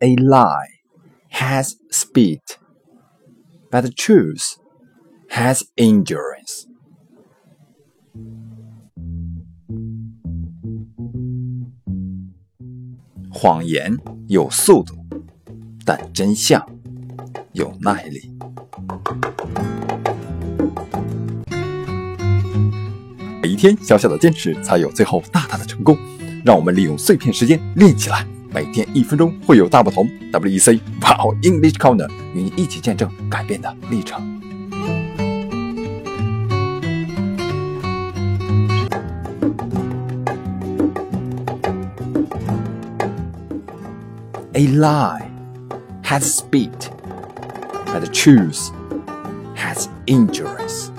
a lie has speed, but truth has endurance. 谎言有速度，但真相有耐力。每一天小小的坚持，才有最后大大的成功。让我们利用碎片时间练起来，每天一分钟会有大不同。WEC Wow English Corner 与你一起见证改变的历程。A lie has speed, but truth has injuries.